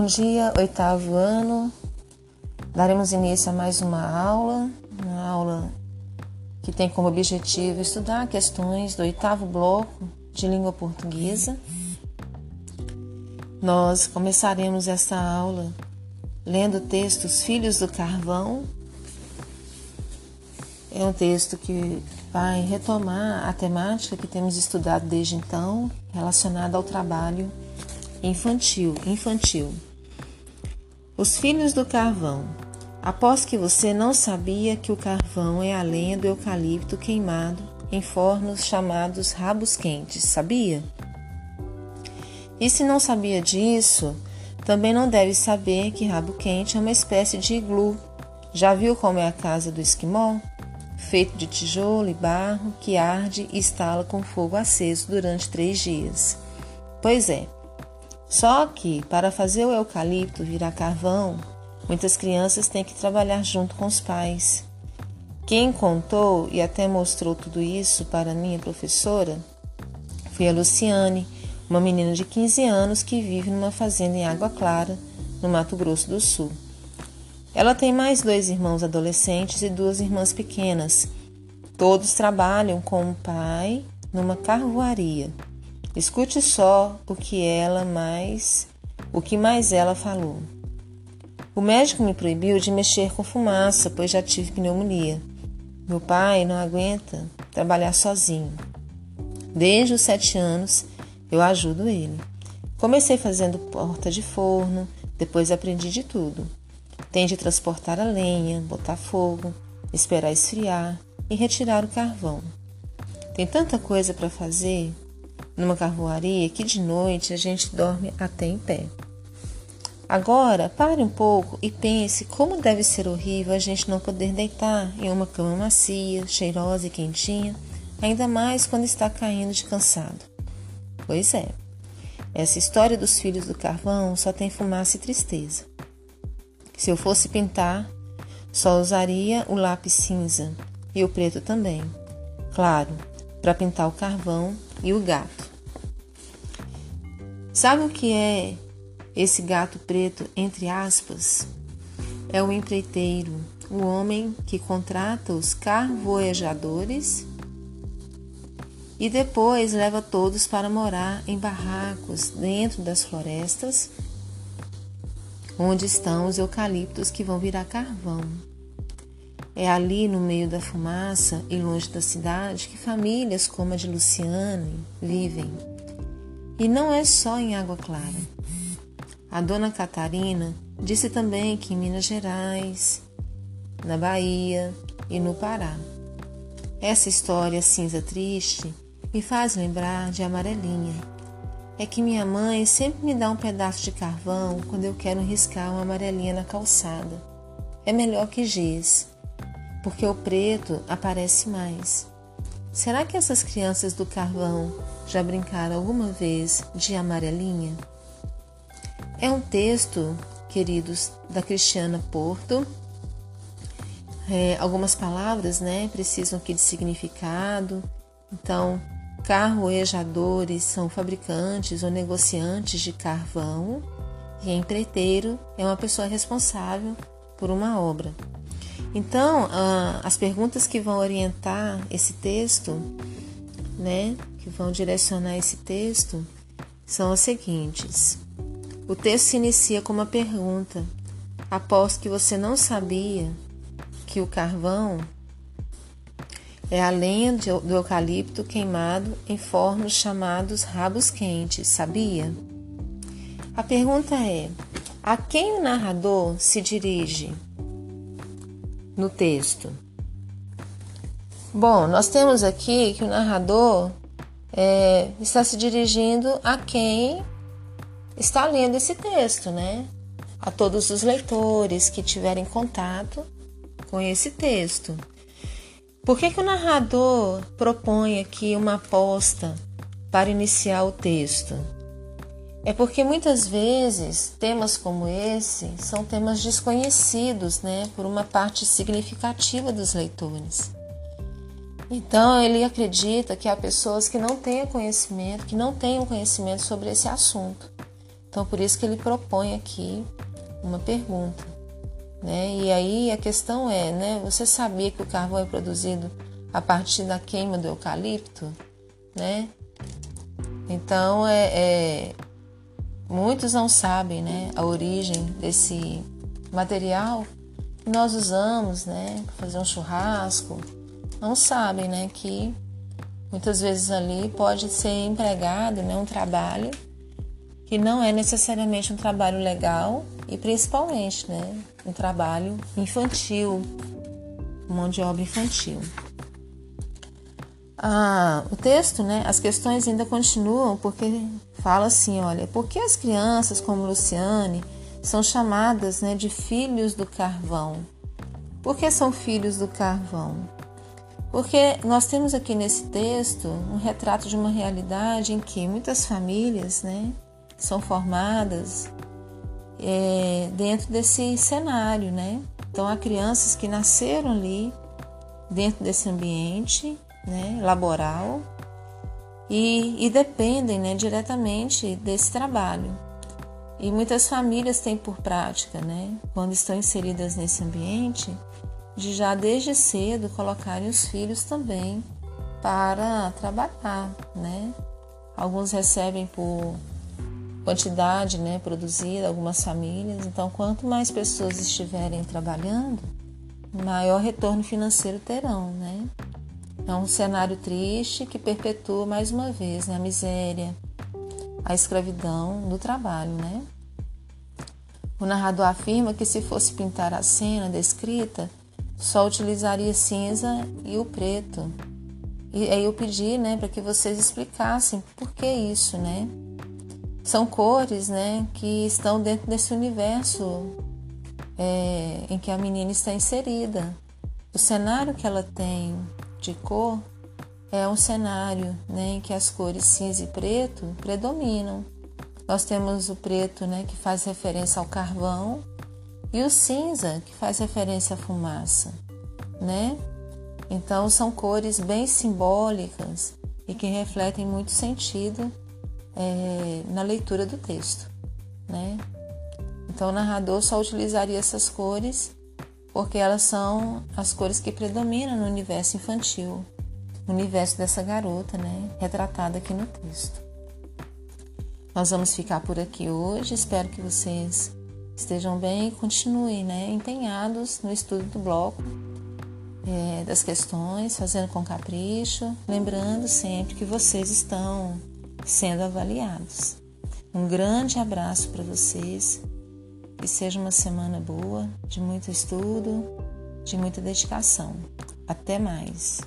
Bom dia, oitavo ano. Daremos início a mais uma aula, uma aula que tem como objetivo estudar questões do oitavo bloco de língua portuguesa. Nós começaremos esta aula lendo o texto Os Filhos do Carvão. É um texto que vai retomar a temática que temos estudado desde então, relacionada ao trabalho infantil. Infantil. Os filhos do carvão. Após que você não sabia que o carvão é a lenha do eucalipto queimado em fornos chamados rabos quentes, sabia? E se não sabia disso, também não deve saber que rabo quente é uma espécie de iglu. Já viu como é a casa do esquimó? Feito de tijolo e barro que arde e estala com fogo aceso durante três dias. Pois é, só que, para fazer o eucalipto virar carvão, muitas crianças têm que trabalhar junto com os pais. Quem contou e até mostrou tudo isso para minha professora foi a Luciane, uma menina de 15 anos que vive numa fazenda em Água Clara, no Mato Grosso do Sul. Ela tem mais dois irmãos adolescentes e duas irmãs pequenas. Todos trabalham com o pai numa carvoaria. Escute só o que ela mais, o que mais ela falou. O médico me proibiu de mexer com fumaça, pois já tive pneumonia. Meu pai não aguenta trabalhar sozinho. Desde os sete anos eu ajudo ele. Comecei fazendo porta de forno, depois aprendi de tudo. Tem de transportar a lenha, botar fogo, esperar esfriar e retirar o carvão. Tem tanta coisa para fazer numa carvoaria que de noite a gente dorme até em pé. Agora, pare um pouco e pense como deve ser horrível a gente não poder deitar em uma cama macia, cheirosa e quentinha, ainda mais quando está caindo de cansado. Pois é, essa história dos filhos do carvão só tem fumaça e tristeza. Se eu fosse pintar, só usaria o lápis cinza e o preto também. Claro, para pintar o carvão e o gato. Sabe o que é esse gato preto, entre aspas? É o empreiteiro, o homem que contrata os carvoejadores e depois leva todos para morar em barracos dentro das florestas, onde estão os eucaliptos que vão virar carvão. É ali no meio da fumaça e longe da cidade que famílias como a de Luciane vivem. E não é só em Água Clara. A dona Catarina disse também que em Minas Gerais, na Bahia e no Pará. Essa história cinza triste me faz lembrar de Amarelinha. É que minha mãe sempre me dá um pedaço de carvão quando eu quero riscar uma amarelinha na calçada. É melhor que giz porque o preto aparece mais. Será que essas crianças do carvão já brincaram alguma vez de amarelinha? É um texto, queridos, da Cristiana Porto. É, algumas palavras, né, precisam aqui de significado. Então, carroejadores são fabricantes ou negociantes de carvão e empreiteiro é uma pessoa responsável por uma obra. Então, uh, as perguntas que vão orientar esse texto, né, que vão direcionar esse texto, são as seguintes. O texto se inicia com uma pergunta: após que você não sabia que o carvão é a lenha do eucalipto queimado em fornos chamados rabos quentes, sabia? A pergunta é: a quem o narrador se dirige? No texto? Bom, nós temos aqui que o narrador é, está se dirigindo a quem está lendo esse texto, né? A todos os leitores que tiverem contato com esse texto. Por que, que o narrador propõe aqui uma aposta para iniciar o texto? É porque muitas vezes temas como esse são temas desconhecidos, né, por uma parte significativa dos leitores. Então ele acredita que há pessoas que não têm conhecimento, que não tenham conhecimento sobre esse assunto. Então, por isso que ele propõe aqui uma pergunta. Né? E aí a questão é, né? Você sabia que o carvão é produzido a partir da queima do eucalipto, né? Então é, é muitos não sabem, né? A origem desse material que nós usamos, né? Para fazer um churrasco, não sabem, né? Que muitas vezes ali pode ser empregado, né? Um trabalho que não é necessariamente um trabalho legal e principalmente, né? Um trabalho infantil, mão de obra infantil. Ah, o texto, né, as questões ainda continuam porque fala assim, olha, por que as crianças como Luciane são chamadas né, de filhos do carvão? Por que são filhos do carvão? Porque nós temos aqui nesse texto um retrato de uma realidade em que muitas famílias né, são formadas é, dentro desse cenário, né? Então há crianças que nasceram ali dentro desse ambiente né, laboral e, e dependem né, diretamente desse trabalho. E muitas famílias têm por prática, né, quando estão inseridas nesse ambiente, de já desde cedo colocarem os filhos também para trabalhar, né? Alguns recebem por quantidade, né, produzida, algumas famílias. Então, quanto mais pessoas estiverem trabalhando, maior retorno financeiro terão, né? É um cenário triste que perpetua mais uma vez né, a miséria, a escravidão no trabalho, né? O narrador afirma que se fosse pintar a cena descrita, só utilizaria cinza e o preto. E aí eu pedi, né, para que vocês explicassem por que isso, né? São cores, né, que estão dentro desse universo é, em que a menina está inserida. O cenário que ela tem de cor é um cenário né, em que as cores cinza e preto predominam. Nós temos o preto né, que faz referência ao carvão e o cinza que faz referência à fumaça. Né? Então são cores bem simbólicas e que refletem muito sentido é, na leitura do texto. Né? Então o narrador só utilizaria essas cores porque elas são as cores que predominam no universo infantil, no universo dessa garota, né, retratada aqui no texto. Nós vamos ficar por aqui hoje, espero que vocês estejam bem e continuem né, empenhados no estudo do bloco é, das questões, fazendo com capricho, lembrando sempre que vocês estão sendo avaliados. Um grande abraço para vocês que seja uma semana boa, de muito estudo, de muita dedicação. Até mais!